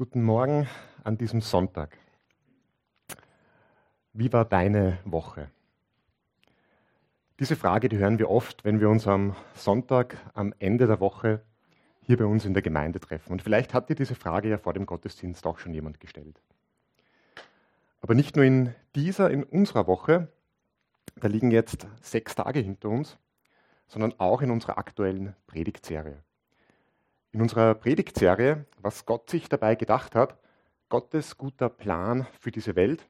Guten Morgen an diesem Sonntag. Wie war deine Woche? Diese Frage, die hören wir oft, wenn wir uns am Sonntag, am Ende der Woche hier bei uns in der Gemeinde treffen. Und vielleicht hat dir diese Frage ja vor dem Gottesdienst auch schon jemand gestellt. Aber nicht nur in dieser, in unserer Woche, da liegen jetzt sechs Tage hinter uns, sondern auch in unserer aktuellen Predigtserie. In unserer Predigtserie, was Gott sich dabei gedacht hat, Gottes guter Plan für diese Welt,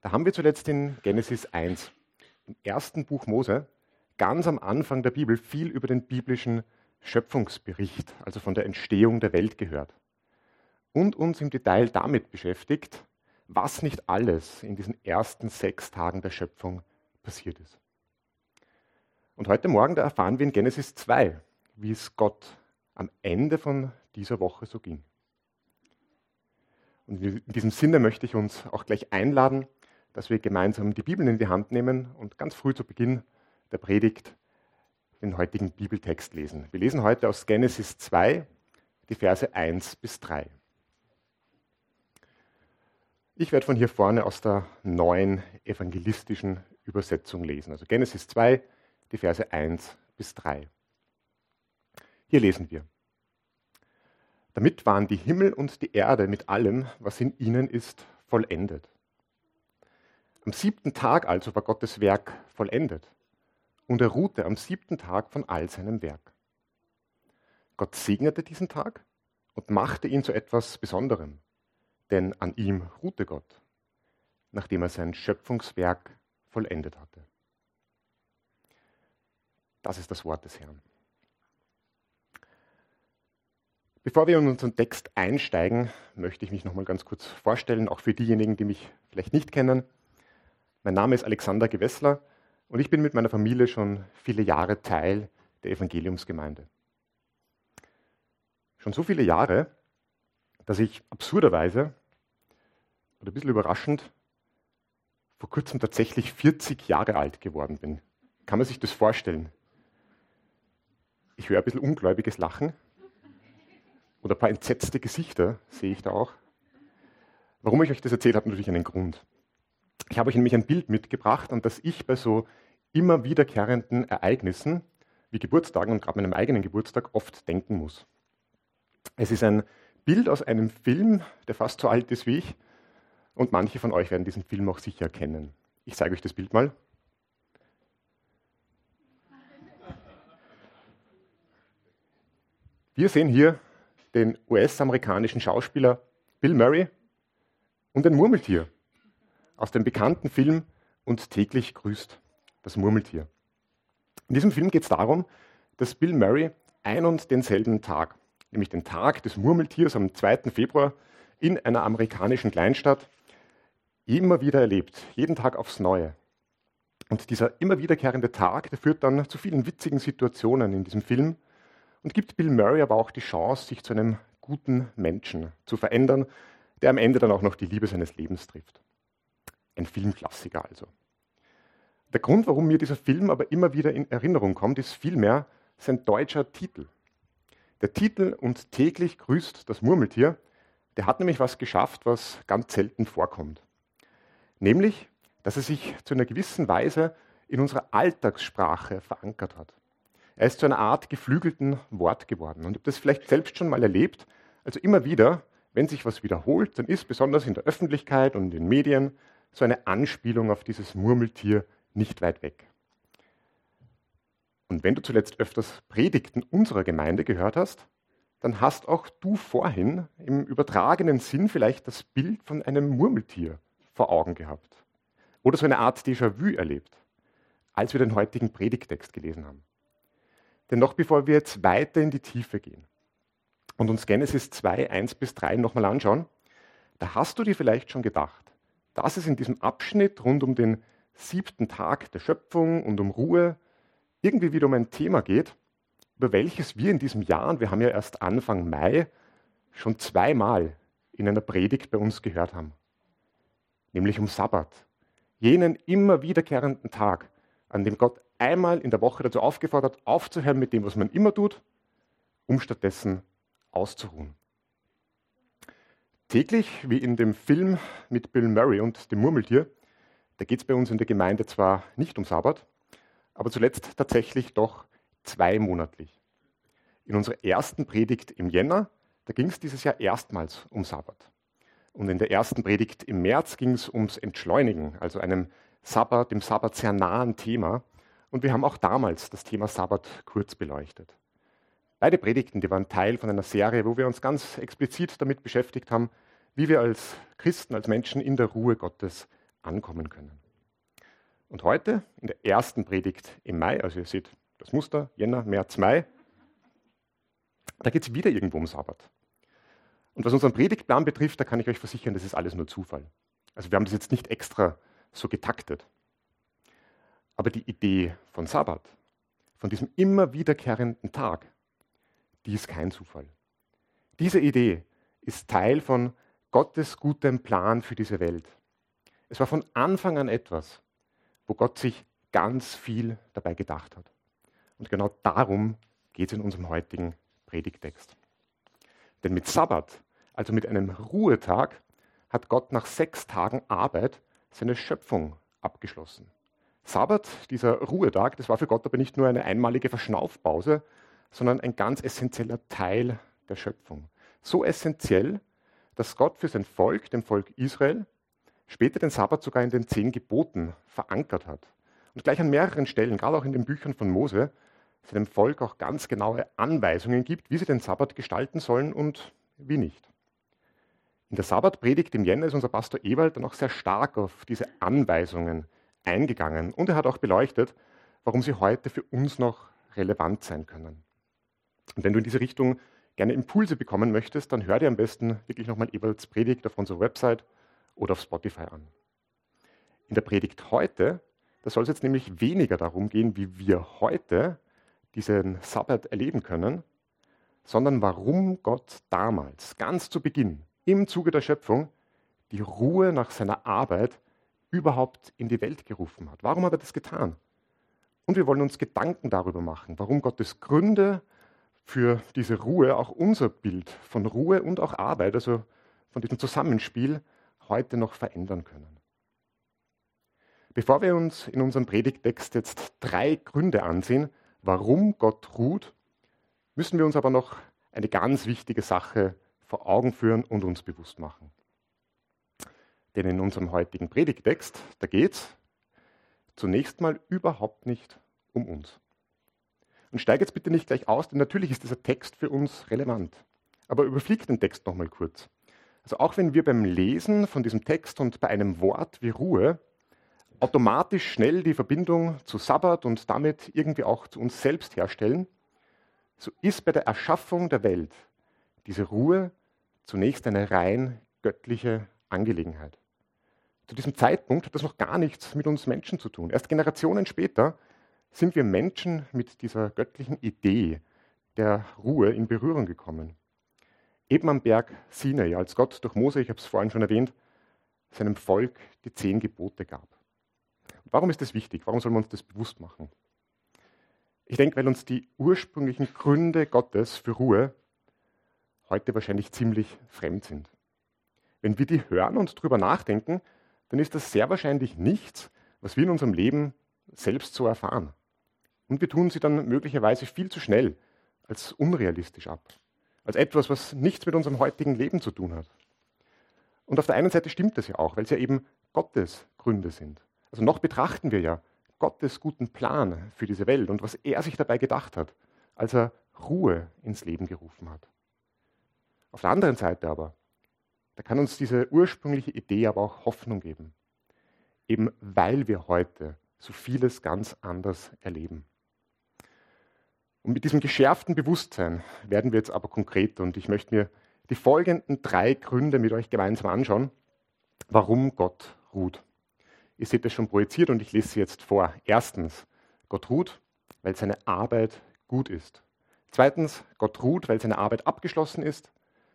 da haben wir zuletzt in Genesis 1, im ersten Buch Mose, ganz am Anfang der Bibel viel über den biblischen Schöpfungsbericht, also von der Entstehung der Welt gehört. Und uns im Detail damit beschäftigt, was nicht alles in diesen ersten sechs Tagen der Schöpfung passiert ist. Und heute Morgen, da erfahren wir in Genesis 2, wie es Gott am Ende von dieser Woche so ging. Und in diesem Sinne möchte ich uns auch gleich einladen, dass wir gemeinsam die Bibel in die Hand nehmen und ganz früh zu Beginn der Predigt den heutigen Bibeltext lesen. Wir lesen heute aus Genesis 2, die Verse 1 bis 3. Ich werde von hier vorne aus der neuen evangelistischen Übersetzung lesen. Also Genesis 2, die Verse 1 bis 3. Hier lesen wir. Damit waren die Himmel und die Erde mit allem, was in ihnen ist, vollendet. Am siebten Tag also war Gottes Werk vollendet und er ruhte am siebten Tag von all seinem Werk. Gott segnete diesen Tag und machte ihn zu etwas Besonderem, denn an ihm ruhte Gott, nachdem er sein Schöpfungswerk vollendet hatte. Das ist das Wort des Herrn. Bevor wir in unseren Text einsteigen, möchte ich mich noch mal ganz kurz vorstellen, auch für diejenigen, die mich vielleicht nicht kennen. Mein Name ist Alexander Gewessler und ich bin mit meiner Familie schon viele Jahre Teil der Evangeliumsgemeinde. Schon so viele Jahre, dass ich absurderweise oder ein bisschen überraschend vor kurzem tatsächlich 40 Jahre alt geworden bin. Kann man sich das vorstellen? Ich höre ein bisschen ungläubiges Lachen oder ein paar entsetzte Gesichter sehe ich da auch. Warum ich euch das erzählt habe, natürlich einen Grund. Ich habe euch nämlich ein Bild mitgebracht, an das ich bei so immer wiederkehrenden Ereignissen wie Geburtstagen und gerade meinem eigenen Geburtstag oft denken muss. Es ist ein Bild aus einem Film, der fast so alt ist wie ich, und manche von euch werden diesen Film auch sicher kennen. Ich zeige euch das Bild mal. Wir sehen hier den US-amerikanischen Schauspieler Bill Murray und ein Murmeltier aus dem bekannten Film Und täglich grüßt das Murmeltier. In diesem Film geht es darum, dass Bill Murray ein und denselben Tag, nämlich den Tag des Murmeltiers am 2. Februar in einer amerikanischen Kleinstadt, immer wieder erlebt, jeden Tag aufs Neue. Und dieser immer wiederkehrende Tag, der führt dann zu vielen witzigen Situationen in diesem Film, und gibt Bill Murray aber auch die Chance, sich zu einem guten Menschen zu verändern, der am Ende dann auch noch die Liebe seines Lebens trifft. Ein Filmklassiker also. Der Grund, warum mir dieser Film aber immer wieder in Erinnerung kommt, ist vielmehr sein deutscher Titel. Der Titel Und täglich grüßt das Murmeltier, der hat nämlich was geschafft, was ganz selten vorkommt. Nämlich, dass er sich zu einer gewissen Weise in unserer Alltagssprache verankert hat. Er ist zu einer Art geflügelten Wort geworden. Und ich habe das vielleicht selbst schon mal erlebt. Also immer wieder, wenn sich was wiederholt, dann ist besonders in der Öffentlichkeit und in den Medien so eine Anspielung auf dieses Murmeltier nicht weit weg. Und wenn du zuletzt öfters Predigten unserer Gemeinde gehört hast, dann hast auch du vorhin im übertragenen Sinn vielleicht das Bild von einem Murmeltier vor Augen gehabt. Oder so eine Art Déjà-vu erlebt, als wir den heutigen Predigtext gelesen haben. Denn noch bevor wir jetzt weiter in die Tiefe gehen und uns Genesis 2, 1 bis 3 nochmal anschauen, da hast du dir vielleicht schon gedacht, dass es in diesem Abschnitt rund um den siebten Tag der Schöpfung und um Ruhe irgendwie wieder um ein Thema geht, über welches wir in diesem Jahr, und wir haben ja erst Anfang Mai, schon zweimal in einer Predigt bei uns gehört haben. Nämlich um Sabbat, jenen immer wiederkehrenden Tag, an dem Gott einmal in der Woche dazu aufgefordert, aufzuhören mit dem, was man immer tut, um stattdessen auszuruhen. Täglich, wie in dem Film mit Bill Murray und dem Murmeltier, da geht es bei uns in der Gemeinde zwar nicht um Sabbat, aber zuletzt tatsächlich doch zweimonatlich. In unserer ersten Predigt im Jänner, da ging es dieses Jahr erstmals um Sabbat. Und in der ersten Predigt im März ging es ums Entschleunigen, also einem Sabbat, dem Sabbat sehr nahen Thema. Und wir haben auch damals das Thema Sabbat kurz beleuchtet. Beide Predigten, die waren Teil von einer Serie, wo wir uns ganz explizit damit beschäftigt haben, wie wir als Christen, als Menschen in der Ruhe Gottes ankommen können. Und heute, in der ersten Predigt im Mai, also ihr seht das Muster, Jänner, März, Mai, da geht es wieder irgendwo um Sabbat. Und was unseren Predigtplan betrifft, da kann ich euch versichern, das ist alles nur Zufall. Also wir haben das jetzt nicht extra so getaktet. Aber die Idee von Sabbat, von diesem immer wiederkehrenden Tag, die ist kein Zufall. Diese Idee ist Teil von Gottes gutem Plan für diese Welt. Es war von Anfang an etwas, wo Gott sich ganz viel dabei gedacht hat. Und genau darum geht es in unserem heutigen Predigtext. Denn mit Sabbat, also mit einem Ruhetag, hat Gott nach sechs Tagen Arbeit seine Schöpfung abgeschlossen. Sabbat, dieser Ruhetag, das war für Gott aber nicht nur eine einmalige Verschnaufpause, sondern ein ganz essentieller Teil der Schöpfung. So essentiell, dass Gott für sein Volk, dem Volk Israel, später den Sabbat sogar in den zehn Geboten verankert hat. Und gleich an mehreren Stellen, gerade auch in den Büchern von Mose, seinem Volk auch ganz genaue Anweisungen gibt, wie sie den Sabbat gestalten sollen und wie nicht. In der Sabbatpredigt im Jänner ist unser Pastor Ewald dann auch sehr stark auf diese Anweisungen eingegangen und er hat auch beleuchtet, warum sie heute für uns noch relevant sein können. Und wenn du in diese Richtung gerne Impulse bekommen möchtest, dann hör dir am besten wirklich nochmal Ewalds Predigt auf unserer Website oder auf Spotify an. In der Predigt heute, da soll es jetzt nämlich weniger darum gehen, wie wir heute diesen Sabbat erleben können, sondern warum Gott damals, ganz zu Beginn, im Zuge der Schöpfung die Ruhe nach seiner Arbeit überhaupt in die Welt gerufen hat. Warum hat er das getan? Und wir wollen uns Gedanken darüber machen, warum Gottes Gründe für diese Ruhe auch unser Bild von Ruhe und auch Arbeit, also von diesem Zusammenspiel, heute noch verändern können. Bevor wir uns in unserem Predigtext jetzt drei Gründe ansehen, warum Gott ruht, müssen wir uns aber noch eine ganz wichtige Sache vor Augen führen und uns bewusst machen. Denn in unserem heutigen Predigtext, da geht es zunächst mal überhaupt nicht um uns. Und steige jetzt bitte nicht gleich aus, denn natürlich ist dieser Text für uns relevant. Aber überfliegt den Text nochmal kurz. Also auch wenn wir beim Lesen von diesem Text und bei einem Wort wie Ruhe automatisch schnell die Verbindung zu Sabbat und damit irgendwie auch zu uns selbst herstellen, so ist bei der Erschaffung der Welt diese Ruhe zunächst eine rein göttliche Angelegenheit. Zu diesem Zeitpunkt hat das noch gar nichts mit uns Menschen zu tun. Erst Generationen später sind wir Menschen mit dieser göttlichen Idee der Ruhe in Berührung gekommen. Eben am Berg Sinai, als Gott durch Mose, ich habe es vorhin schon erwähnt, seinem Volk die zehn Gebote gab. Warum ist das wichtig? Warum sollen wir uns das bewusst machen? Ich denke, weil uns die ursprünglichen Gründe Gottes für Ruhe heute wahrscheinlich ziemlich fremd sind. Wenn wir die hören und drüber nachdenken, dann ist das sehr wahrscheinlich nichts, was wir in unserem Leben selbst so erfahren. Und wir tun sie dann möglicherweise viel zu schnell als unrealistisch ab, als etwas, was nichts mit unserem heutigen Leben zu tun hat. Und auf der einen Seite stimmt das ja auch, weil es ja eben Gottes Gründe sind. Also noch betrachten wir ja Gottes guten Plan für diese Welt und was er sich dabei gedacht hat, als er Ruhe ins Leben gerufen hat. Auf der anderen Seite aber, da kann uns diese ursprüngliche Idee aber auch Hoffnung geben. Eben weil wir heute so vieles ganz anders erleben. Und mit diesem geschärften Bewusstsein werden wir jetzt aber konkret und ich möchte mir die folgenden drei Gründe mit euch gemeinsam anschauen, warum Gott ruht. Ihr seht es schon projiziert und ich lese sie jetzt vor. Erstens, Gott ruht, weil seine Arbeit gut ist. Zweitens, Gott ruht, weil seine Arbeit abgeschlossen ist.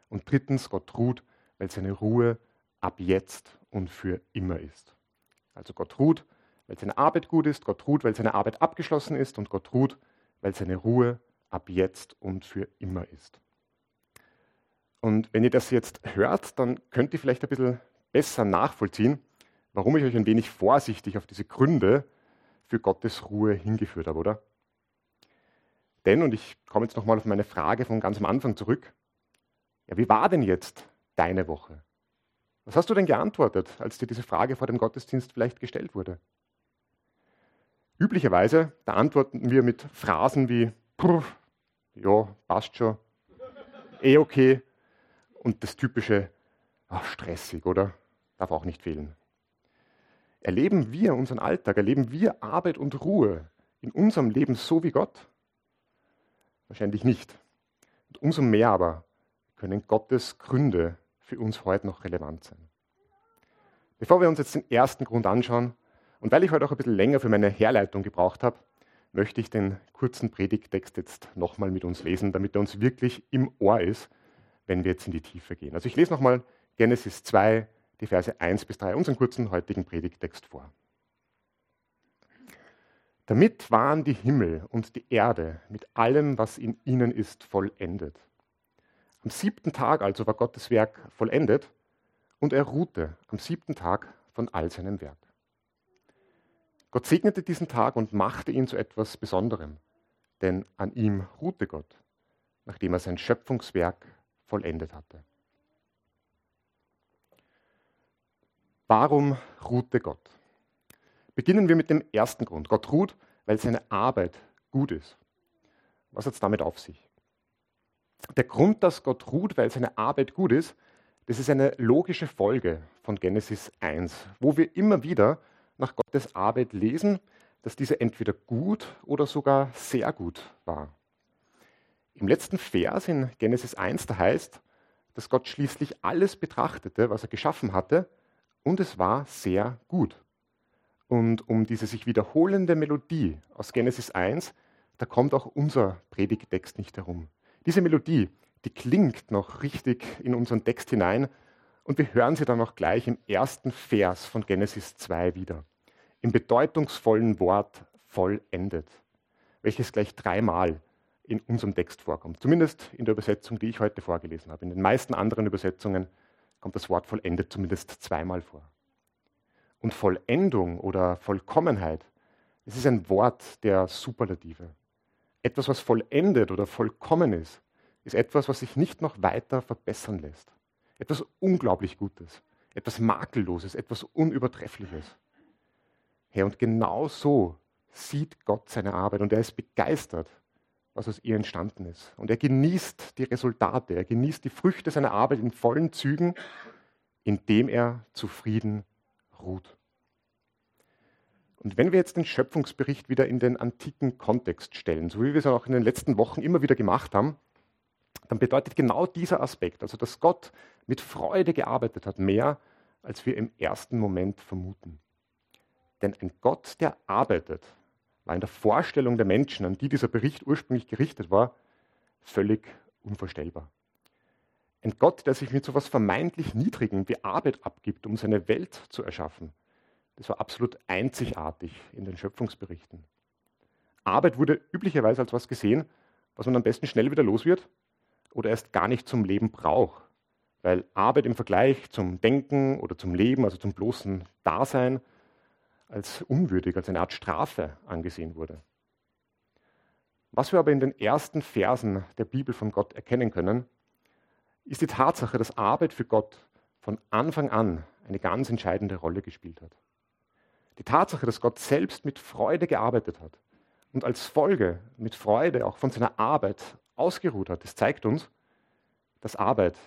Und drittens, Gott ruht, weil seine Ruhe ab jetzt und für immer ist. Also Gott ruht, weil seine Arbeit gut ist, Gott ruht, weil seine Arbeit abgeschlossen ist und Gott ruht, weil seine Ruhe ab jetzt und für immer ist. Und wenn ihr das jetzt hört, dann könnt ihr vielleicht ein bisschen besser nachvollziehen, warum ich euch ein wenig vorsichtig auf diese Gründe für Gottes Ruhe hingeführt habe, oder? Denn, und ich komme jetzt nochmal auf meine Frage von ganz am Anfang zurück, ja, wie war denn jetzt deine Woche? Was hast du denn geantwortet, als dir diese Frage vor dem Gottesdienst vielleicht gestellt wurde? Üblicherweise, da antworten wir mit Phrasen wie, ja, passt schon, eh okay, und das typische, ach, stressig, oder? Darf auch nicht fehlen. Erleben wir unseren Alltag, erleben wir Arbeit und Ruhe in unserem Leben so wie Gott? Wahrscheinlich nicht. Und umso mehr aber können Gottes Gründe für uns heute noch relevant sein. Bevor wir uns jetzt den ersten Grund anschauen, und weil ich heute auch ein bisschen länger für meine Herleitung gebraucht habe, möchte ich den kurzen Predigttext jetzt nochmal mit uns lesen, damit er uns wirklich im Ohr ist, wenn wir jetzt in die Tiefe gehen. Also ich lese nochmal Genesis 2, die Verse 1 bis 3, unseren kurzen heutigen Predigttext vor. Damit waren die Himmel und die Erde mit allem, was in ihnen ist, vollendet. Am siebten Tag also war Gottes Werk vollendet und er ruhte am siebten Tag von all seinem Werk. Gott segnete diesen Tag und machte ihn zu etwas Besonderem, denn an ihm ruhte Gott, nachdem er sein Schöpfungswerk vollendet hatte. Warum ruhte Gott? Beginnen wir mit dem ersten Grund. Gott ruht, weil seine Arbeit gut ist. Was hat es damit auf sich? Der Grund, dass Gott ruht, weil seine Arbeit gut ist, das ist eine logische Folge von Genesis 1, wo wir immer wieder nach Gottes Arbeit lesen, dass diese entweder gut oder sogar sehr gut war. Im letzten Vers in Genesis 1, da heißt, dass Gott schließlich alles betrachtete, was er geschaffen hatte, und es war sehr gut. Und um diese sich wiederholende Melodie aus Genesis 1, da kommt auch unser Predigtext nicht herum. Diese Melodie, die klingt noch richtig in unseren Text hinein und wir hören sie dann auch gleich im ersten Vers von Genesis 2 wieder. Im bedeutungsvollen Wort vollendet, welches gleich dreimal in unserem Text vorkommt. Zumindest in der Übersetzung, die ich heute vorgelesen habe. In den meisten anderen Übersetzungen kommt das Wort vollendet zumindest zweimal vor. Und Vollendung oder Vollkommenheit, es ist ein Wort der Superlative. Etwas, was vollendet oder vollkommen ist, ist etwas, was sich nicht noch weiter verbessern lässt. Etwas unglaublich Gutes, etwas Makelloses, etwas Unübertreffliches. Herr, und genau so sieht Gott seine Arbeit und er ist begeistert, was aus ihr entstanden ist. Und er genießt die Resultate, er genießt die Früchte seiner Arbeit in vollen Zügen, indem er zufrieden ruht. Und wenn wir jetzt den Schöpfungsbericht wieder in den antiken Kontext stellen, so wie wir es auch in den letzten Wochen immer wieder gemacht haben, dann bedeutet genau dieser Aspekt, also dass Gott mit Freude gearbeitet hat, mehr, als wir im ersten Moment vermuten. Denn ein Gott, der arbeitet, war in der Vorstellung der Menschen, an die dieser Bericht ursprünglich gerichtet war, völlig unvorstellbar. Ein Gott, der sich mit so etwas vermeintlich Niedrigem wie Arbeit abgibt, um seine Welt zu erschaffen, das war absolut einzigartig in den Schöpfungsberichten. Arbeit wurde üblicherweise als was gesehen, was man am besten schnell wieder los wird oder erst gar nicht zum Leben braucht, weil Arbeit im Vergleich zum Denken oder zum Leben, also zum bloßen Dasein, als unwürdig, als eine Art Strafe angesehen wurde. Was wir aber in den ersten Versen der Bibel von Gott erkennen können, ist die Tatsache, dass Arbeit für Gott von Anfang an eine ganz entscheidende Rolle gespielt hat. Die Tatsache, dass Gott selbst mit Freude gearbeitet hat und als Folge mit Freude auch von seiner Arbeit ausgeruht hat, das zeigt uns, dass Arbeit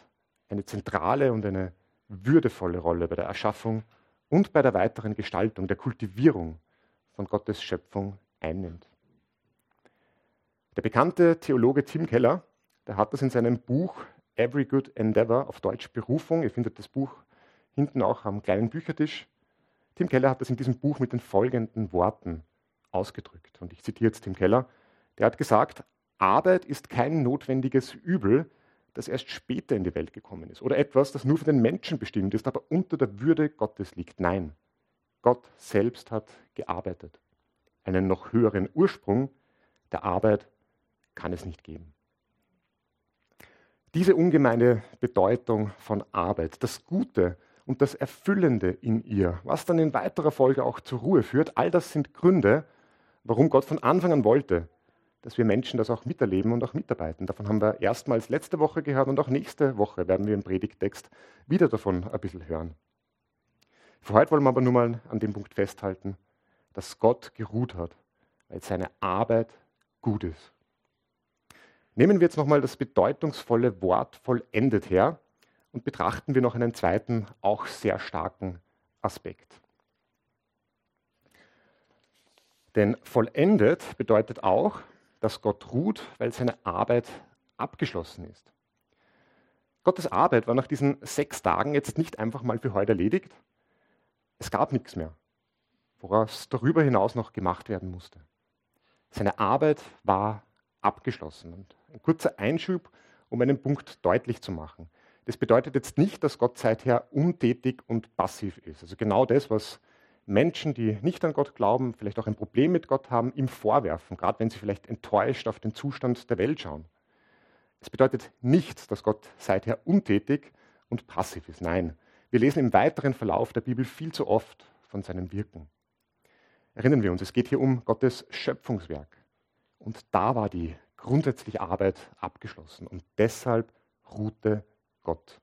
eine zentrale und eine würdevolle Rolle bei der Erschaffung und bei der weiteren Gestaltung, der Kultivierung von Gottes Schöpfung einnimmt. Der bekannte Theologe Tim Keller, der hat das in seinem Buch Every Good Endeavor auf Deutsch Berufung, ihr findet das Buch hinten auch am kleinen Büchertisch. Tim Keller hat das in diesem Buch mit den folgenden Worten ausgedrückt. Und ich zitiere jetzt Tim Keller. Der hat gesagt, Arbeit ist kein notwendiges Übel, das erst später in die Welt gekommen ist oder etwas, das nur für den Menschen bestimmt ist, aber unter der Würde Gottes liegt. Nein, Gott selbst hat gearbeitet. Einen noch höheren Ursprung der Arbeit kann es nicht geben. Diese ungemeine Bedeutung von Arbeit, das Gute und das Erfüllende in ihr, was dann in weiterer Folge auch zur Ruhe führt, all das sind Gründe, warum Gott von Anfang an wollte, dass wir Menschen das auch miterleben und auch mitarbeiten. Davon haben wir erstmals letzte Woche gehört und auch nächste Woche werden wir im Predigtext wieder davon ein bisschen hören. Für heute wollen wir aber nur mal an dem Punkt festhalten, dass Gott geruht hat, weil seine Arbeit gut ist. Nehmen wir jetzt nochmal das bedeutungsvolle Wort vollendet her und betrachten wir noch einen zweiten, auch sehr starken Aspekt. Denn vollendet bedeutet auch, dass Gott ruht, weil seine Arbeit abgeschlossen ist. Gottes Arbeit war nach diesen sechs Tagen jetzt nicht einfach mal für heute erledigt. Es gab nichts mehr, woraus darüber hinaus noch gemacht werden musste. Seine Arbeit war abgeschlossen. Und ein kurzer Einschub, um einen Punkt deutlich zu machen. Das bedeutet jetzt nicht, dass Gott seither untätig und passiv ist. Also genau das, was Menschen, die nicht an Gott glauben, vielleicht auch ein Problem mit Gott haben, ihm vorwerfen, gerade wenn sie vielleicht enttäuscht auf den Zustand der Welt schauen. Es bedeutet nicht, dass Gott seither untätig und passiv ist. Nein, wir lesen im weiteren Verlauf der Bibel viel zu oft von seinem Wirken. Erinnern wir uns, es geht hier um Gottes Schöpfungswerk. Und da war die grundsätzliche Arbeit abgeschlossen. Und deshalb ruhte Gott.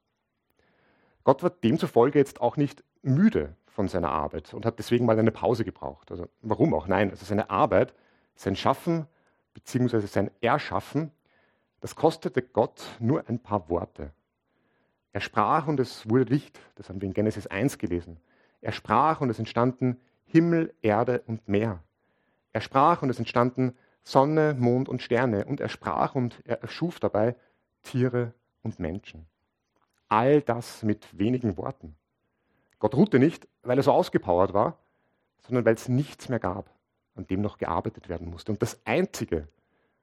Gott war demzufolge jetzt auch nicht müde von seiner Arbeit und hat deswegen mal eine Pause gebraucht. Also warum auch? Nein, also seine Arbeit, sein Schaffen bzw. sein Erschaffen, das kostete Gott nur ein paar Worte. Er sprach und es wurde Licht. Das haben wir in Genesis 1 gelesen. Er sprach und es entstanden Himmel, Erde und Meer. Er sprach und es entstanden Sonne, Mond und Sterne. Und er sprach und er erschuf dabei Tiere und Menschen. All das mit wenigen Worten. Gott ruhte nicht, weil er so ausgepowert war, sondern weil es nichts mehr gab, an dem noch gearbeitet werden musste. Und das Einzige,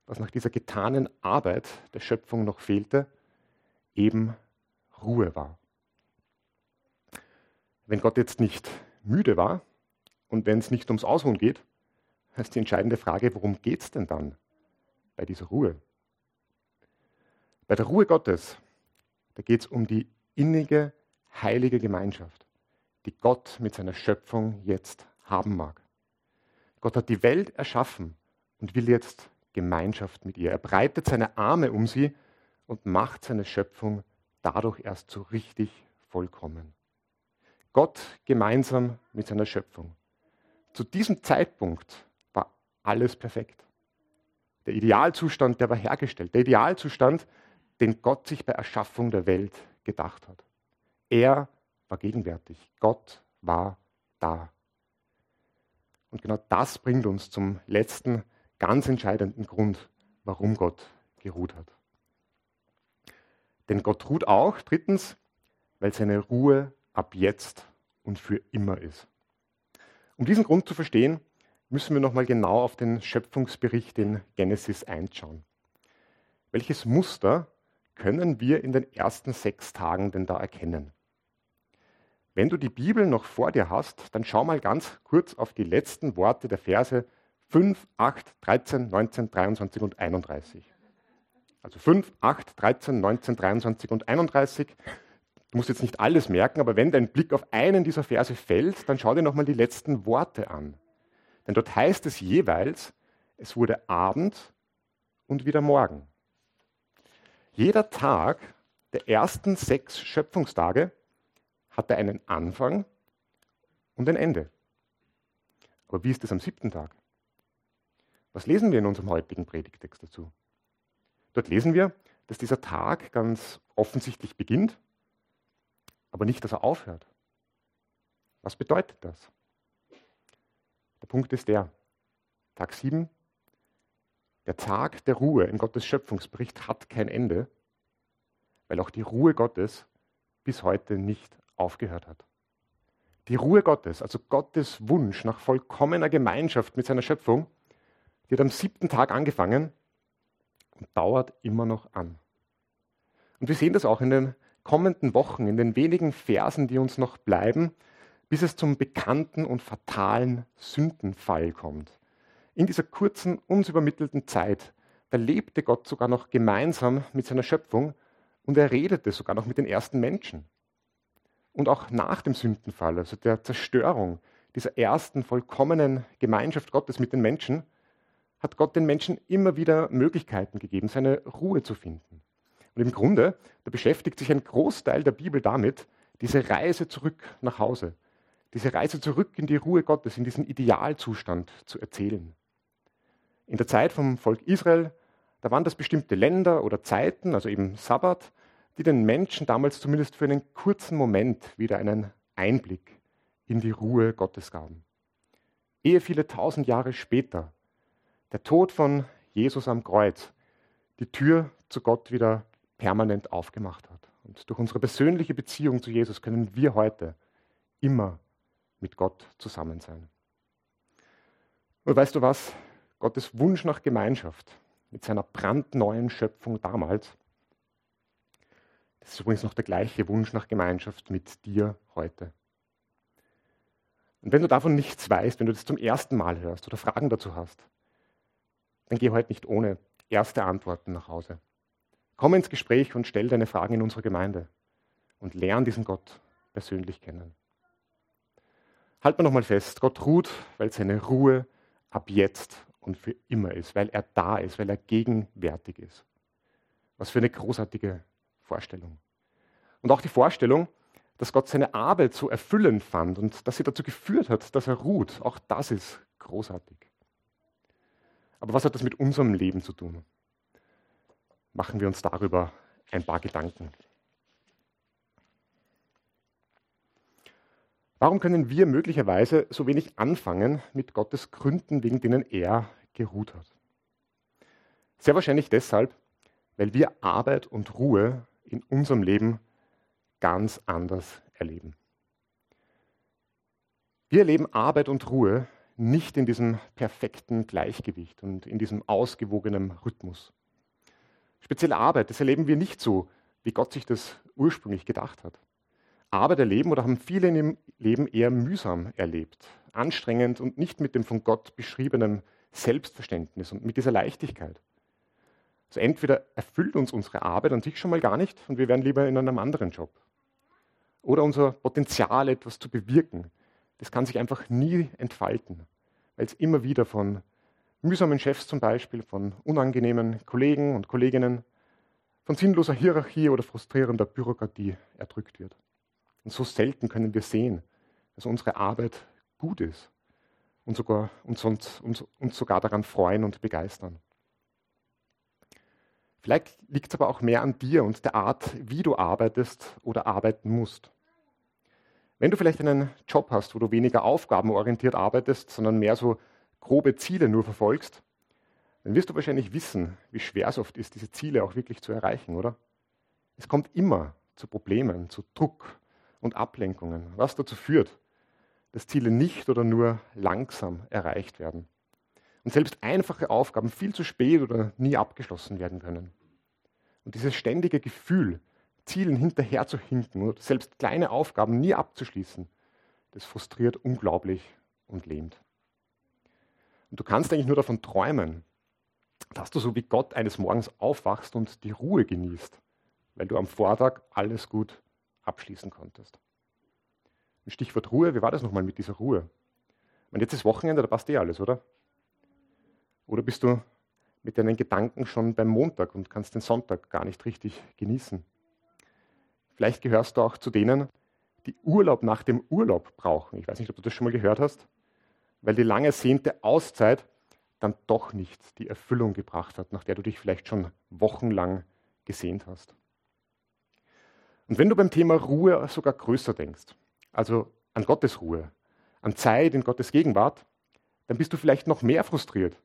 was nach dieser getanen Arbeit der Schöpfung noch fehlte, eben Ruhe war. Wenn Gott jetzt nicht müde war und wenn es nicht ums Ausruhen geht, ist die entscheidende Frage, worum geht es denn dann bei dieser Ruhe? Bei der Ruhe Gottes, da geht es um die innige, heilige Gemeinschaft die Gott mit seiner Schöpfung jetzt haben mag. Gott hat die Welt erschaffen und will jetzt Gemeinschaft mit ihr. Er breitet seine Arme um sie und macht seine Schöpfung dadurch erst so richtig vollkommen. Gott gemeinsam mit seiner Schöpfung. Zu diesem Zeitpunkt war alles perfekt. Der Idealzustand, der war hergestellt. Der Idealzustand, den Gott sich bei Erschaffung der Welt gedacht hat. Er war gegenwärtig. Gott war da. Und genau das bringt uns zum letzten ganz entscheidenden Grund, warum Gott geruht hat. Denn Gott ruht auch, drittens, weil seine Ruhe ab jetzt und für immer ist. Um diesen Grund zu verstehen, müssen wir nochmal genau auf den Schöpfungsbericht in Genesis 1 schauen. Welches Muster können wir in den ersten sechs Tagen denn da erkennen? Wenn du die Bibel noch vor dir hast, dann schau mal ganz kurz auf die letzten Worte der Verse 5, 8, 13, 19, 23 und 31. Also 5, 8, 13, 19, 23 und 31. Du musst jetzt nicht alles merken, aber wenn dein Blick auf einen dieser Verse fällt, dann schau dir nochmal die letzten Worte an. Denn dort heißt es jeweils, es wurde Abend und wieder Morgen. Jeder Tag der ersten sechs Schöpfungstage hatte einen Anfang und ein Ende. Aber wie ist es am siebten Tag? Was lesen wir in unserem heutigen Predigtext dazu? Dort lesen wir, dass dieser Tag ganz offensichtlich beginnt, aber nicht, dass er aufhört. Was bedeutet das? Der Punkt ist der, Tag 7, der Tag der Ruhe in Gottes Schöpfungsbericht hat kein Ende, weil auch die Ruhe Gottes bis heute nicht aufgehört hat. Die Ruhe Gottes, also Gottes Wunsch nach vollkommener Gemeinschaft mit seiner Schöpfung, die hat am siebten Tag angefangen und dauert immer noch an. Und wir sehen das auch in den kommenden Wochen, in den wenigen Versen, die uns noch bleiben, bis es zum bekannten und fatalen Sündenfall kommt. In dieser kurzen, uns übermittelten Zeit, da lebte Gott sogar noch gemeinsam mit seiner Schöpfung Und er redete sogar noch mit den ersten Menschen. Und auch nach dem Sündenfall, also der Zerstörung dieser ersten vollkommenen Gemeinschaft Gottes mit den Menschen, hat Gott den Menschen immer wieder Möglichkeiten gegeben, seine Ruhe zu finden. Und im Grunde, da beschäftigt sich ein Großteil der Bibel damit, diese Reise zurück nach Hause, diese Reise zurück in die Ruhe Gottes, in diesen Idealzustand zu erzählen. In der Zeit vom Volk Israel, da waren das bestimmte Länder oder Zeiten, also eben Sabbat, die den Menschen damals zumindest für einen kurzen Moment wieder einen Einblick in die Ruhe Gottes gaben. Ehe viele tausend Jahre später der Tod von Jesus am Kreuz die Tür zu Gott wieder permanent aufgemacht hat. Und durch unsere persönliche Beziehung zu Jesus können wir heute immer mit Gott zusammen sein. Und weißt du was? Gottes Wunsch nach Gemeinschaft mit seiner brandneuen Schöpfung damals, das ist übrigens noch der gleiche Wunsch nach Gemeinschaft mit dir heute. Und wenn du davon nichts weißt, wenn du das zum ersten Mal hörst oder Fragen dazu hast, dann geh heute nicht ohne erste Antworten nach Hause. Komm ins Gespräch und stell deine Fragen in unserer Gemeinde und lern diesen Gott persönlich kennen. Halt mal nochmal fest, Gott ruht, weil seine Ruhe ab jetzt und für immer ist, weil er da ist, weil er gegenwärtig ist. Was für eine großartige Vorstellung. Und auch die Vorstellung, dass Gott seine Arbeit so erfüllend fand und dass sie dazu geführt hat, dass er ruht, auch das ist großartig. Aber was hat das mit unserem Leben zu tun? machen wir uns darüber ein paar Gedanken. Warum können wir möglicherweise so wenig anfangen mit Gottes Gründen, wegen denen er geruht hat? Sehr wahrscheinlich deshalb, weil wir Arbeit und Ruhe in unserem Leben ganz anders erleben. Wir erleben Arbeit und Ruhe nicht in diesem perfekten Gleichgewicht und in diesem ausgewogenen Rhythmus. Spezielle Arbeit, das erleben wir nicht so, wie Gott sich das ursprünglich gedacht hat. Arbeit erleben oder haben viele in ihrem Leben eher mühsam erlebt, anstrengend und nicht mit dem von Gott beschriebenen Selbstverständnis und mit dieser Leichtigkeit. Also entweder erfüllt uns unsere Arbeit an sich schon mal gar nicht und wir wären lieber in einem anderen Job. Oder unser Potenzial, etwas zu bewirken, das kann sich einfach nie entfalten, weil es immer wieder von mühsamen Chefs zum Beispiel, von unangenehmen Kollegen und Kolleginnen, von sinnloser Hierarchie oder frustrierender Bürokratie erdrückt wird. Und so selten können wir sehen, dass unsere Arbeit gut ist und sogar, uns, uns, uns, uns sogar daran freuen und begeistern. Vielleicht liegt es aber auch mehr an dir und der Art, wie du arbeitest oder arbeiten musst. Wenn du vielleicht einen Job hast, wo du weniger aufgabenorientiert arbeitest, sondern mehr so grobe Ziele nur verfolgst, dann wirst du wahrscheinlich wissen, wie schwer es oft ist, diese Ziele auch wirklich zu erreichen, oder? Es kommt immer zu Problemen, zu Druck und Ablenkungen, was dazu führt, dass Ziele nicht oder nur langsam erreicht werden. Und selbst einfache Aufgaben viel zu spät oder nie abgeschlossen werden können. Und dieses ständige Gefühl, Zielen hinterher zu hinken oder selbst kleine Aufgaben nie abzuschließen, das frustriert unglaublich und lähmt. Und du kannst eigentlich nur davon träumen, dass du so wie Gott eines Morgens aufwachst und die Ruhe genießt, weil du am Vortag alles gut abschließen konntest. Ein Stichwort Ruhe, wie war das nochmal mit dieser Ruhe? Und jetzt ist Wochenende, da passt eh alles, oder? Oder bist du mit deinen Gedanken schon beim Montag und kannst den Sonntag gar nicht richtig genießen? Vielleicht gehörst du auch zu denen, die Urlaub nach dem Urlaub brauchen. Ich weiß nicht, ob du das schon mal gehört hast weil die lange ersehnte Auszeit dann doch nicht die Erfüllung gebracht hat, nach der du dich vielleicht schon wochenlang gesehnt hast. Und wenn du beim Thema Ruhe sogar größer denkst, also an Gottes Ruhe, an Zeit in Gottes Gegenwart, dann bist du vielleicht noch mehr frustriert,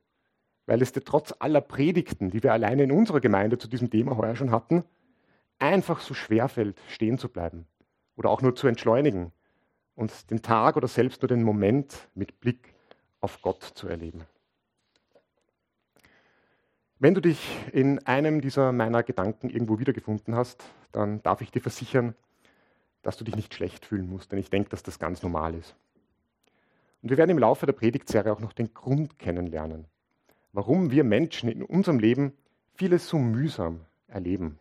weil es dir trotz aller Predigten, die wir alleine in unserer Gemeinde zu diesem Thema heuer schon hatten, einfach so schwer fällt, stehen zu bleiben oder auch nur zu entschleunigen und den Tag oder selbst nur den Moment mit Blick auf Gott zu erleben. Wenn du dich in einem dieser meiner Gedanken irgendwo wiedergefunden hast, dann darf ich dir versichern, dass du dich nicht schlecht fühlen musst, denn ich denke, dass das ganz normal ist. Und wir werden im Laufe der Predigtserie auch noch den Grund kennenlernen, warum wir Menschen in unserem Leben vieles so mühsam erleben.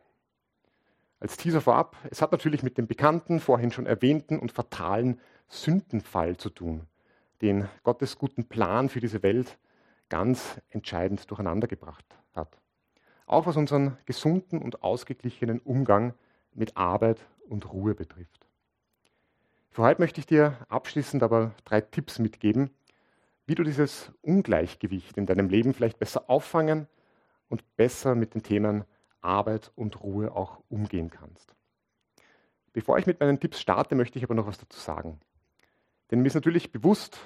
Als Teaser vorab, es hat natürlich mit dem bekannten, vorhin schon erwähnten und fatalen Sündenfall zu tun, den Gottes guten Plan für diese Welt ganz entscheidend durcheinandergebracht hat. Auch was unseren gesunden und ausgeglichenen Umgang mit Arbeit und Ruhe betrifft. Für heute möchte ich dir abschließend aber drei Tipps mitgeben, wie du dieses Ungleichgewicht in deinem Leben vielleicht besser auffangen und besser mit den Themen Arbeit und Ruhe auch umgehen kannst. Bevor ich mit meinen Tipps starte, möchte ich aber noch was dazu sagen. Denn mir ist natürlich bewusst,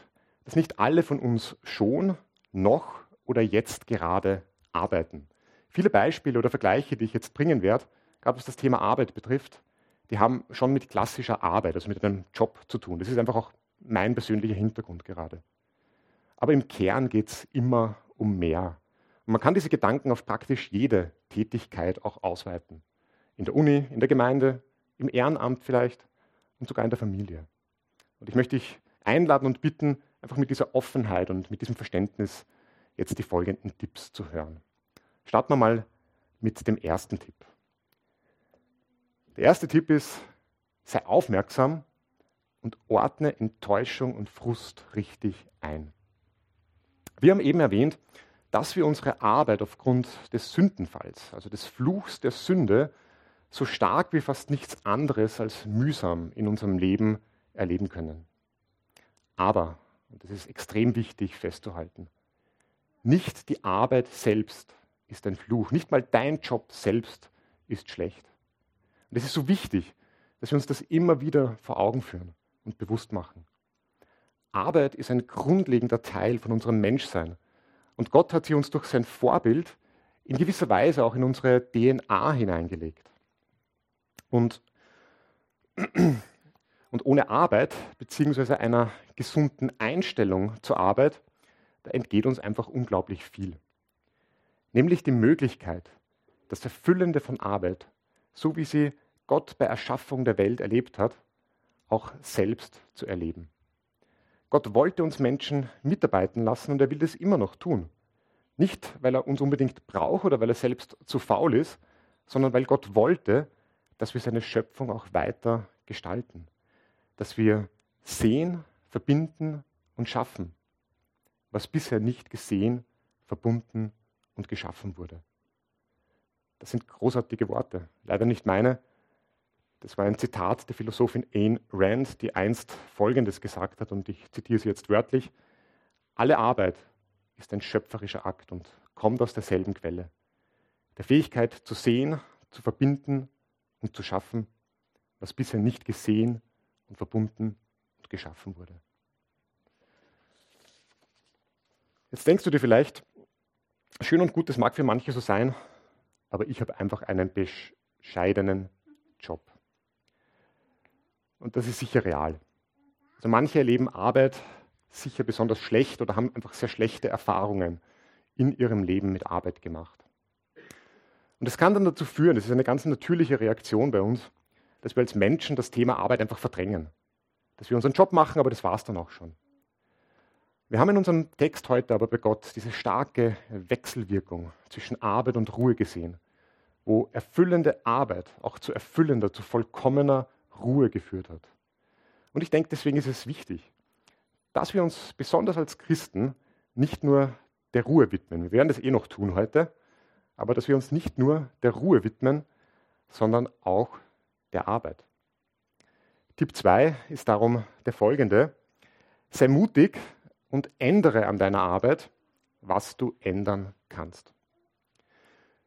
dass nicht alle von uns schon, noch oder jetzt gerade arbeiten. Viele Beispiele oder Vergleiche, die ich jetzt bringen werde, gerade was das Thema Arbeit betrifft, die haben schon mit klassischer Arbeit, also mit einem Job zu tun. Das ist einfach auch mein persönlicher Hintergrund gerade. Aber im Kern geht es immer um mehr. Und man kann diese Gedanken auf praktisch jede Tätigkeit auch ausweiten. In der Uni, in der Gemeinde, im Ehrenamt vielleicht und sogar in der Familie. Und ich möchte dich einladen und bitten, einfach mit dieser Offenheit und mit diesem Verständnis jetzt die folgenden Tipps zu hören. Starten wir mal mit dem ersten Tipp. Der erste Tipp ist, sei aufmerksam und ordne Enttäuschung und Frust richtig ein. Wir haben eben erwähnt, dass wir unsere Arbeit aufgrund des Sündenfalls, also des Fluchs der Sünde, so stark wie fast nichts anderes als mühsam in unserem Leben erleben können. Aber, und das ist extrem wichtig festzuhalten, nicht die Arbeit selbst ist ein Fluch, nicht mal dein Job selbst ist schlecht. Und es ist so wichtig, dass wir uns das immer wieder vor Augen führen und bewusst machen. Arbeit ist ein grundlegender Teil von unserem Menschsein. Und Gott hat sie uns durch sein Vorbild in gewisser Weise auch in unsere DNA hineingelegt. Und, und ohne Arbeit bzw. einer gesunden Einstellung zur Arbeit, da entgeht uns einfach unglaublich viel. Nämlich die Möglichkeit, das Erfüllende von Arbeit, so wie sie Gott bei Erschaffung der Welt erlebt hat, auch selbst zu erleben. Gott wollte uns Menschen mitarbeiten lassen und er will das immer noch tun. Nicht, weil er uns unbedingt braucht oder weil er selbst zu faul ist, sondern weil Gott wollte, dass wir seine Schöpfung auch weiter gestalten. Dass wir sehen, verbinden und schaffen, was bisher nicht gesehen, verbunden und geschaffen wurde. Das sind großartige Worte. Leider nicht meine, das war ein Zitat der Philosophin Ayn Rand, die einst Folgendes gesagt hat, und ich zitiere sie jetzt wörtlich. Alle Arbeit ist ein schöpferischer Akt und kommt aus derselben Quelle. Der Fähigkeit zu sehen, zu verbinden und zu schaffen, was bisher nicht gesehen und verbunden und geschaffen wurde. Jetzt denkst du dir vielleicht, schön und gut, das mag für manche so sein, aber ich habe einfach einen bescheidenen Job. Und das ist sicher real. Also manche erleben Arbeit sicher besonders schlecht oder haben einfach sehr schlechte Erfahrungen in ihrem Leben mit Arbeit gemacht. Und das kann dann dazu führen, das ist eine ganz natürliche Reaktion bei uns, dass wir als Menschen das Thema Arbeit einfach verdrängen. Dass wir unseren Job machen, aber das war es dann auch schon. Wir haben in unserem Text heute aber bei Gott diese starke Wechselwirkung zwischen Arbeit und Ruhe gesehen, wo erfüllende Arbeit auch zu erfüllender, zu vollkommener Ruhe geführt hat. Und ich denke, deswegen ist es wichtig, dass wir uns besonders als Christen nicht nur der Ruhe widmen. Wir werden das eh noch tun heute, aber dass wir uns nicht nur der Ruhe widmen, sondern auch der Arbeit. Tipp 2 ist darum der folgende. Sei mutig und ändere an deiner Arbeit, was du ändern kannst.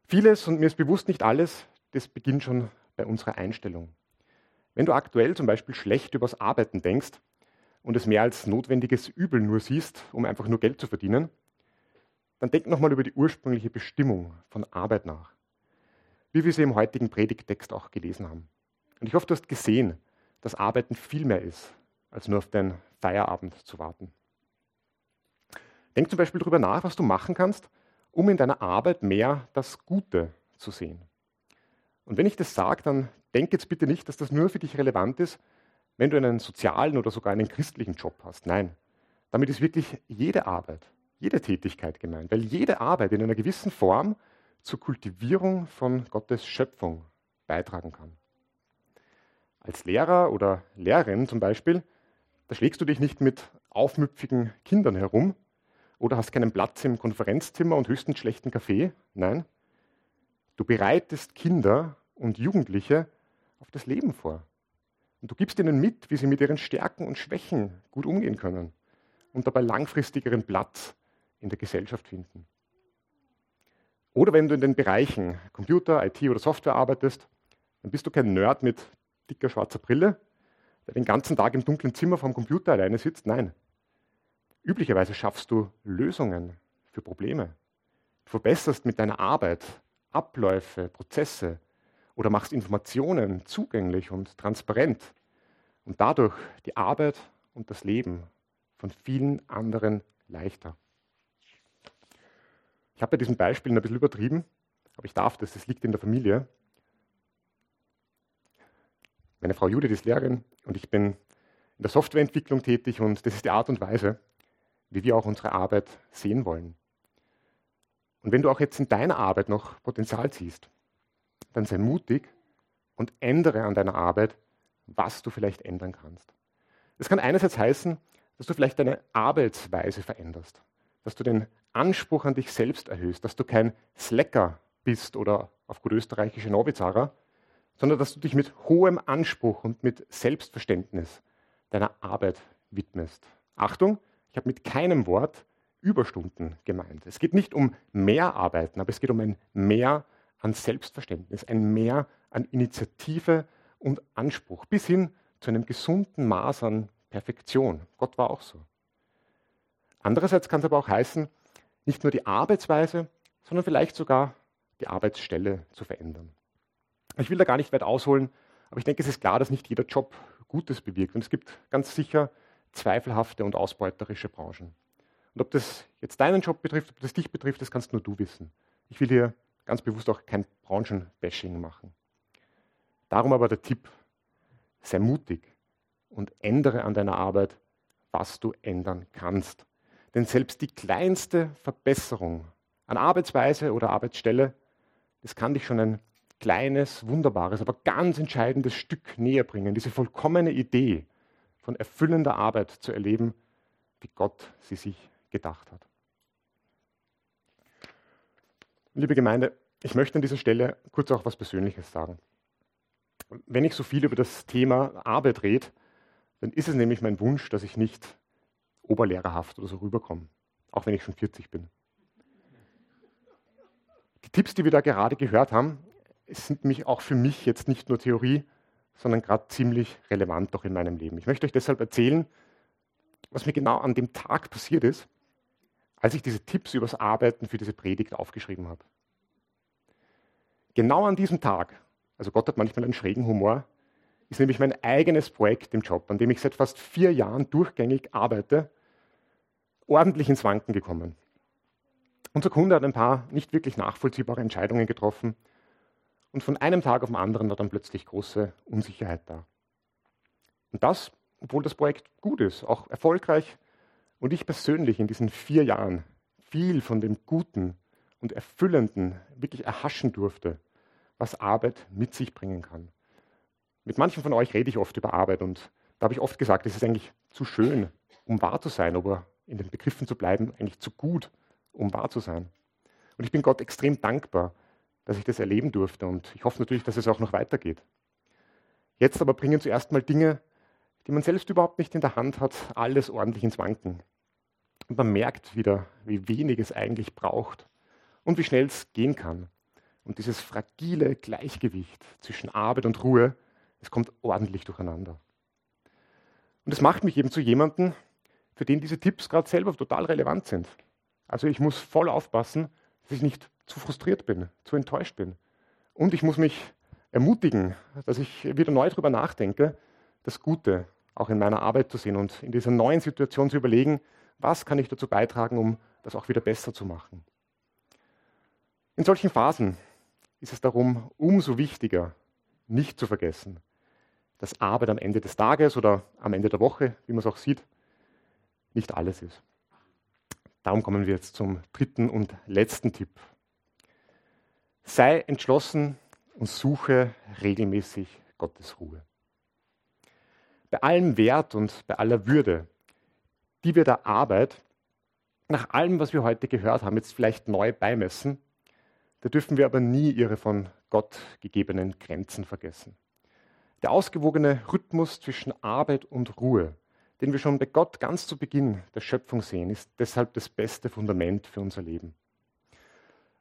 Vieles, und mir ist bewusst nicht alles, das beginnt schon bei unserer Einstellung. Wenn du aktuell zum Beispiel schlecht übers Arbeiten denkst und es mehr als notwendiges Übel nur siehst, um einfach nur Geld zu verdienen, dann denk nochmal über die ursprüngliche Bestimmung von Arbeit nach, wie wir sie im heutigen Predigtext auch gelesen haben. Und ich hoffe, du hast gesehen, dass Arbeiten viel mehr ist, als nur auf deinen Feierabend zu warten. Denk zum Beispiel darüber nach, was du machen kannst, um in deiner Arbeit mehr das Gute zu sehen. Und wenn ich das sage, dann denk jetzt bitte nicht, dass das nur für dich relevant ist, wenn du einen sozialen oder sogar einen christlichen Job hast. Nein, damit ist wirklich jede Arbeit, jede Tätigkeit gemeint, weil jede Arbeit in einer gewissen Form zur Kultivierung von Gottes Schöpfung beitragen kann. Als Lehrer oder Lehrerin zum Beispiel, da schlägst du dich nicht mit aufmüpfigen Kindern herum oder hast keinen Platz im Konferenzzimmer und höchstens schlechten Kaffee. Nein, du bereitest Kinder und Jugendliche auf das Leben vor. Und du gibst ihnen mit, wie sie mit ihren Stärken und Schwächen gut umgehen können und dabei langfristigeren Platz in der Gesellschaft finden. Oder wenn du in den Bereichen Computer, IT oder Software arbeitest, dann bist du kein Nerd mit dicker schwarzer Brille, der den ganzen Tag im dunklen Zimmer vom Computer alleine sitzt. Nein. Üblicherweise schaffst du Lösungen für Probleme. Du verbesserst mit deiner Arbeit Abläufe, Prozesse oder machst Informationen zugänglich und transparent und dadurch die Arbeit und das Leben von vielen anderen leichter. Ich habe bei diesen Beispielen ein bisschen übertrieben, aber ich darf das, das liegt in der Familie. Meine Frau Judith ist Lehrerin und ich bin in der Softwareentwicklung tätig und das ist die Art und Weise, wie wir auch unsere Arbeit sehen wollen. Und wenn du auch jetzt in deiner Arbeit noch Potenzial siehst, dann sei mutig und ändere an deiner Arbeit, was du vielleicht ändern kannst. Das kann einerseits heißen, dass du vielleicht deine Arbeitsweise veränderst, dass du den Anspruch an dich selbst erhöhst, dass du kein Slacker bist oder auf gut österreichische Novizarer, sondern dass du dich mit hohem Anspruch und mit Selbstverständnis deiner Arbeit widmest. Achtung, ich habe mit keinem Wort Überstunden gemeint. Es geht nicht um mehr Arbeiten, aber es geht um ein Mehr an Selbstverständnis, ein Mehr an Initiative und Anspruch, bis hin zu einem gesunden Maß an Perfektion. Gott war auch so. Andererseits kann es aber auch heißen, nicht nur die Arbeitsweise, sondern vielleicht sogar die Arbeitsstelle zu verändern. Ich will da gar nicht weit ausholen, aber ich denke, es ist klar, dass nicht jeder Job Gutes bewirkt. Und es gibt ganz sicher zweifelhafte und ausbeuterische Branchen. Und ob das jetzt deinen Job betrifft, ob das dich betrifft, das kannst nur du wissen. Ich will hier ganz bewusst auch kein Branchenbashing machen. Darum aber der Tipp, sei mutig und ändere an deiner Arbeit, was du ändern kannst. Denn selbst die kleinste Verbesserung an Arbeitsweise oder Arbeitsstelle, das kann dich schon ein kleines, wunderbares, aber ganz entscheidendes Stück näher bringen, diese vollkommene Idee von erfüllender Arbeit zu erleben, wie Gott sie sich gedacht hat. Liebe Gemeinde, ich möchte an dieser Stelle kurz auch was Persönliches sagen. Wenn ich so viel über das Thema Arbeit rede, dann ist es nämlich mein Wunsch, dass ich nicht oberlehrerhaft oder so rüberkomme, auch wenn ich schon 40 bin. Die Tipps, die wir da gerade gehört haben, sind nämlich auch für mich jetzt nicht nur Theorie, sondern gerade ziemlich relevant auch in meinem Leben. Ich möchte euch deshalb erzählen, was mir genau an dem Tag passiert ist, als ich diese Tipps übers Arbeiten für diese Predigt aufgeschrieben habe. Genau an diesem Tag, also Gott hat manchmal einen schrägen Humor, ist nämlich mein eigenes Projekt im Job, an dem ich seit fast vier Jahren durchgängig arbeite, ordentlich ins Wanken gekommen. Unser Kunde hat ein paar nicht wirklich nachvollziehbare Entscheidungen getroffen und von einem Tag auf den anderen war dann plötzlich große Unsicherheit da. Und das, obwohl das Projekt gut ist, auch erfolgreich und ich persönlich in diesen vier Jahren viel von dem Guten und Erfüllenden wirklich erhaschen durfte, was Arbeit mit sich bringen kann. Mit manchen von euch rede ich oft über Arbeit und da habe ich oft gesagt, es ist eigentlich zu schön, um wahr zu sein, aber in den Begriffen zu bleiben, eigentlich zu gut, um wahr zu sein. Und ich bin Gott extrem dankbar, dass ich das erleben durfte und ich hoffe natürlich, dass es auch noch weitergeht. Jetzt aber bringen zuerst mal Dinge, die man selbst überhaupt nicht in der Hand hat, alles ordentlich ins Wanken. Und man merkt wieder, wie wenig es eigentlich braucht und wie schnell es gehen kann. Und dieses fragile Gleichgewicht zwischen Arbeit und Ruhe, es kommt ordentlich durcheinander. Und es macht mich eben zu jemandem, für den diese Tipps gerade selber total relevant sind. Also ich muss voll aufpassen, dass ich nicht zu frustriert bin, zu enttäuscht bin. Und ich muss mich ermutigen, dass ich wieder neu darüber nachdenke, das Gute auch in meiner Arbeit zu sehen und in dieser neuen Situation zu überlegen, was kann ich dazu beitragen, um das auch wieder besser zu machen. In solchen Phasen ist es darum umso wichtiger, nicht zu vergessen, dass Arbeit am Ende des Tages oder am Ende der Woche, wie man es auch sieht, nicht alles ist. Darum kommen wir jetzt zum dritten und letzten Tipp. Sei entschlossen und suche regelmäßig Gottes Ruhe. Bei allem Wert und bei aller Würde, die wir der Arbeit, nach allem, was wir heute gehört haben, jetzt vielleicht neu beimessen, da dürfen wir aber nie ihre von Gott gegebenen Grenzen vergessen. Der ausgewogene Rhythmus zwischen Arbeit und Ruhe, den wir schon bei Gott ganz zu Beginn der Schöpfung sehen, ist deshalb das beste Fundament für unser Leben.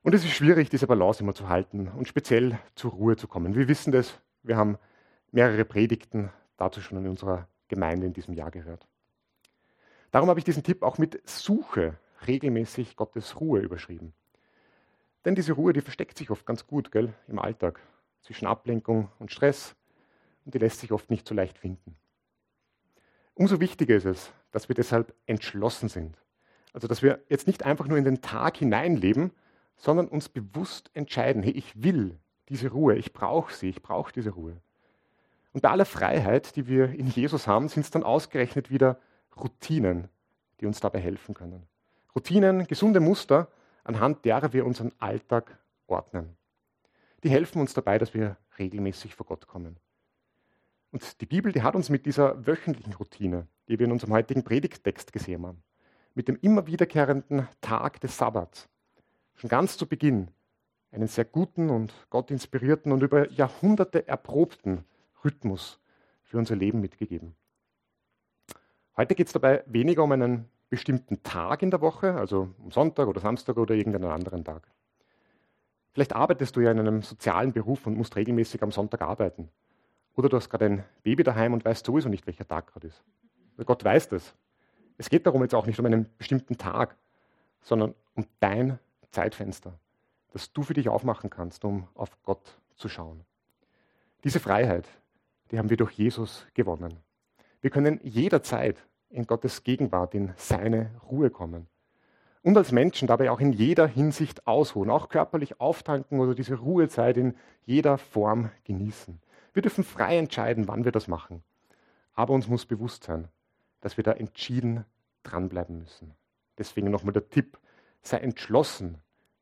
Und es ist schwierig, diese Balance immer zu halten und speziell zur Ruhe zu kommen. Wir wissen das, wir haben mehrere Predigten dazu schon in unserer Gemeinde in diesem Jahr gehört. Darum habe ich diesen Tipp auch mit Suche regelmäßig Gottes Ruhe überschrieben. Denn diese Ruhe, die versteckt sich oft ganz gut gell, im Alltag zwischen Ablenkung und Stress und die lässt sich oft nicht so leicht finden. Umso wichtiger ist es, dass wir deshalb entschlossen sind. Also, dass wir jetzt nicht einfach nur in den Tag hineinleben, sondern uns bewusst entscheiden, hey, ich will diese Ruhe, ich brauche sie, ich brauche diese Ruhe. Und bei aller Freiheit, die wir in Jesus haben, sind es dann ausgerechnet wieder Routinen, die uns dabei helfen können. Routinen, gesunde Muster, anhand derer wir unseren Alltag ordnen. Die helfen uns dabei, dass wir regelmäßig vor Gott kommen. Und die Bibel, die hat uns mit dieser wöchentlichen Routine, die wir in unserem heutigen Predigttext gesehen haben, mit dem immer wiederkehrenden Tag des Sabbats, schon ganz zu Beginn einen sehr guten und Gott inspirierten und über Jahrhunderte erprobten Rhythmus für unser Leben mitgegeben. Heute geht es dabei weniger um einen bestimmten Tag in der Woche, also um Sonntag oder Samstag oder irgendeinen anderen Tag. Vielleicht arbeitest du ja in einem sozialen Beruf und musst regelmäßig am Sonntag arbeiten. Oder du hast gerade ein Baby daheim und weißt sowieso nicht, welcher Tag gerade ist. Gott weiß das. Es geht darum jetzt auch nicht um einen bestimmten Tag, sondern um dein Zeitfenster, das du für dich aufmachen kannst, um auf Gott zu schauen. Diese Freiheit, die haben wir durch Jesus gewonnen. Wir können jederzeit in Gottes Gegenwart, in seine Ruhe kommen. Und als Menschen dabei auch in jeder Hinsicht ausruhen, auch körperlich auftanken oder diese Ruhezeit in jeder Form genießen. Wir dürfen frei entscheiden, wann wir das machen. Aber uns muss bewusst sein, dass wir da entschieden dranbleiben müssen. Deswegen nochmal der Tipp, sei entschlossen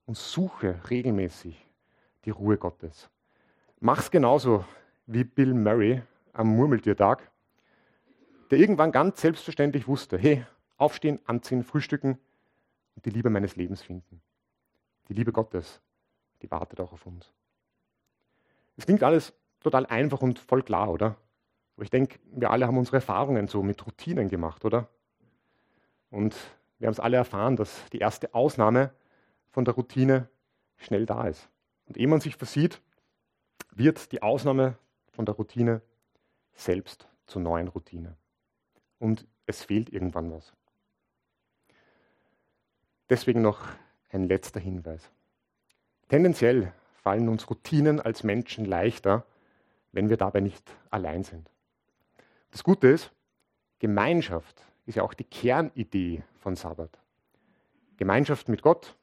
und suche regelmäßig die Ruhe Gottes. Mach's genauso wie Bill Murray am Murmeltiertag, der irgendwann ganz selbstverständlich wusste, hey, aufstehen, anziehen, frühstücken und die Liebe meines Lebens finden. Die Liebe Gottes, die wartet auch auf uns. Es klingt alles total einfach und voll klar, oder? Aber ich denke, wir alle haben unsere Erfahrungen so mit Routinen gemacht, oder? Und wir haben es alle erfahren, dass die erste Ausnahme von der Routine schnell da ist. Und ehe man sich versieht, wird die Ausnahme von der Routine selbst zur neuen Routine. Und es fehlt irgendwann was. Deswegen noch ein letzter Hinweis. Tendenziell fallen uns Routinen als Menschen leichter, wenn wir dabei nicht allein sind. Das Gute ist, Gemeinschaft ist ja auch die Kernidee von Sabbat. Gemeinschaft mit Gott,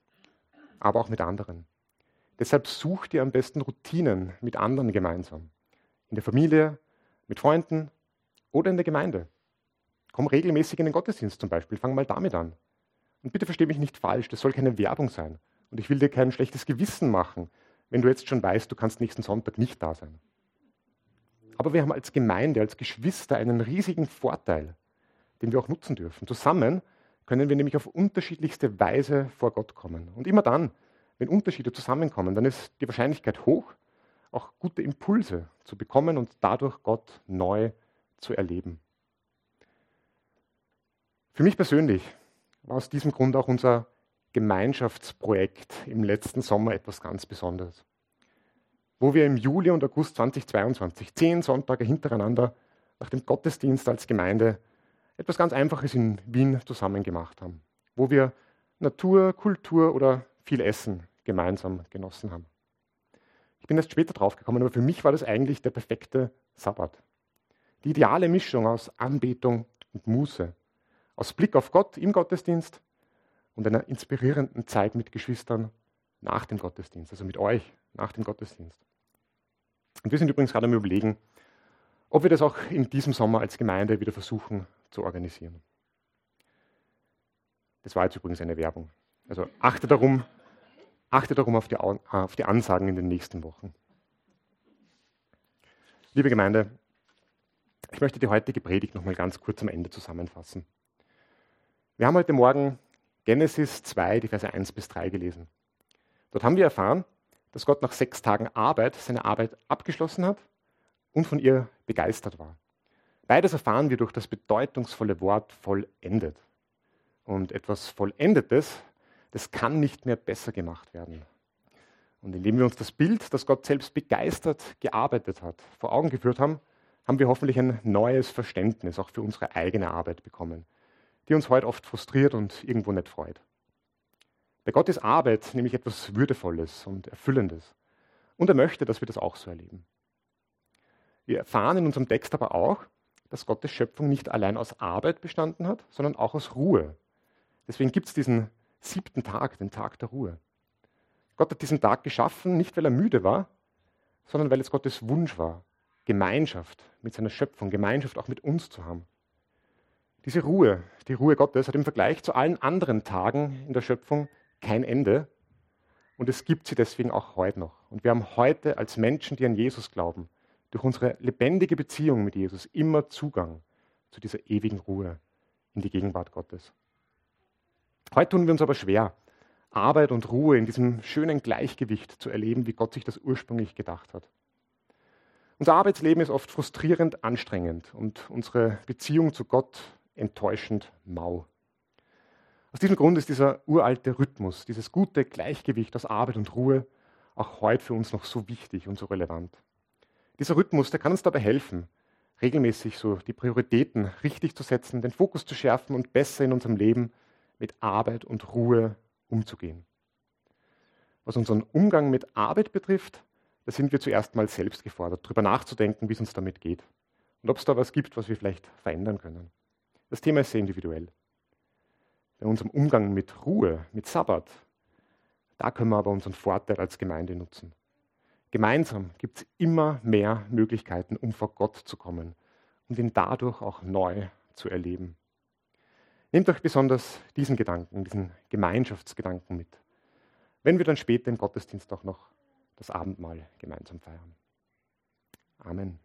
aber auch mit anderen. Deshalb such dir am besten Routinen mit anderen gemeinsam. In der Familie, mit Freunden oder in der Gemeinde. Komm regelmäßig in den Gottesdienst zum Beispiel, fang mal damit an. Und bitte versteh mich nicht falsch, das soll keine Werbung sein. Und ich will dir kein schlechtes Gewissen machen, wenn du jetzt schon weißt, du kannst nächsten Sonntag nicht da sein. Aber wir haben als Gemeinde, als Geschwister einen riesigen Vorteil den wir auch nutzen dürfen. Zusammen können wir nämlich auf unterschiedlichste Weise vor Gott kommen. Und immer dann, wenn Unterschiede zusammenkommen, dann ist die Wahrscheinlichkeit hoch, auch gute Impulse zu bekommen und dadurch Gott neu zu erleben. Für mich persönlich war aus diesem Grund auch unser Gemeinschaftsprojekt im letzten Sommer etwas ganz Besonderes, wo wir im Juli und August 2022 zehn Sonntage hintereinander nach dem Gottesdienst als Gemeinde etwas ganz Einfaches in Wien zusammen gemacht haben, wo wir Natur, Kultur oder viel Essen gemeinsam genossen haben. Ich bin erst später draufgekommen, aber für mich war das eigentlich der perfekte Sabbat. Die ideale Mischung aus Anbetung und Muße, aus Blick auf Gott im Gottesdienst und einer inspirierenden Zeit mit Geschwistern nach dem Gottesdienst, also mit euch nach dem Gottesdienst. Und wir sind übrigens gerade am Überlegen, ob wir das auch in diesem Sommer als Gemeinde wieder versuchen zu organisieren. Das war jetzt übrigens eine Werbung. Also achte darum, achte darum auf die, auf die Ansagen in den nächsten Wochen. Liebe Gemeinde, ich möchte die heutige Predigt noch mal ganz kurz am Ende zusammenfassen. Wir haben heute Morgen Genesis 2, die Verse 1 bis 3 gelesen. Dort haben wir erfahren, dass Gott nach sechs Tagen Arbeit seine Arbeit abgeschlossen hat und von ihr begeistert war. Beides erfahren wir durch das bedeutungsvolle Wort vollendet. Und etwas Vollendetes, das kann nicht mehr besser gemacht werden. Und indem wir uns das Bild, das Gott selbst begeistert gearbeitet hat, vor Augen geführt haben, haben wir hoffentlich ein neues Verständnis auch für unsere eigene Arbeit bekommen, die uns heute oft frustriert und irgendwo nicht freut. Bei Gott ist Arbeit nämlich etwas Würdevolles und Erfüllendes. Und er möchte, dass wir das auch so erleben. Wir erfahren in unserem Text aber auch, dass Gottes Schöpfung nicht allein aus Arbeit bestanden hat, sondern auch aus Ruhe. Deswegen gibt es diesen siebten Tag, den Tag der Ruhe. Gott hat diesen Tag geschaffen, nicht weil er müde war, sondern weil es Gottes Wunsch war, Gemeinschaft mit seiner Schöpfung, Gemeinschaft auch mit uns zu haben. Diese Ruhe, die Ruhe Gottes, hat im Vergleich zu allen anderen Tagen in der Schöpfung kein Ende. Und es gibt sie deswegen auch heute noch. Und wir haben heute als Menschen, die an Jesus glauben, durch unsere lebendige Beziehung mit Jesus immer Zugang zu dieser ewigen Ruhe in die Gegenwart Gottes. Heute tun wir uns aber schwer, Arbeit und Ruhe in diesem schönen Gleichgewicht zu erleben, wie Gott sich das ursprünglich gedacht hat. Unser Arbeitsleben ist oft frustrierend anstrengend und unsere Beziehung zu Gott enttäuschend mau. Aus diesem Grund ist dieser uralte Rhythmus, dieses gute Gleichgewicht aus Arbeit und Ruhe auch heute für uns noch so wichtig und so relevant. Dieser Rhythmus, der kann uns dabei helfen, regelmäßig so die Prioritäten richtig zu setzen, den Fokus zu schärfen und besser in unserem Leben mit Arbeit und Ruhe umzugehen. Was unseren Umgang mit Arbeit betrifft, da sind wir zuerst mal selbst gefordert, darüber nachzudenken, wie es uns damit geht und ob es da was gibt, was wir vielleicht verändern können. Das Thema ist sehr individuell. Bei unserem Umgang mit Ruhe, mit Sabbat, da können wir aber unseren Vorteil als Gemeinde nutzen. Gemeinsam gibt es immer mehr Möglichkeiten, um vor Gott zu kommen und ihn dadurch auch neu zu erleben. Nehmt euch besonders diesen Gedanken, diesen Gemeinschaftsgedanken mit, wenn wir dann später im Gottesdienst auch noch das Abendmahl gemeinsam feiern. Amen.